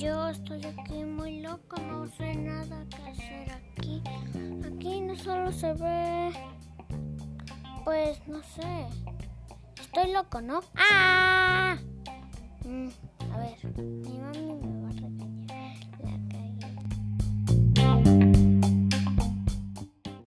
Yo estoy aquí muy loco, no sé nada que hacer aquí. Aquí no solo se ve... Pues no sé. Estoy loco, ¿no? ¡Ah! Mm, a ver,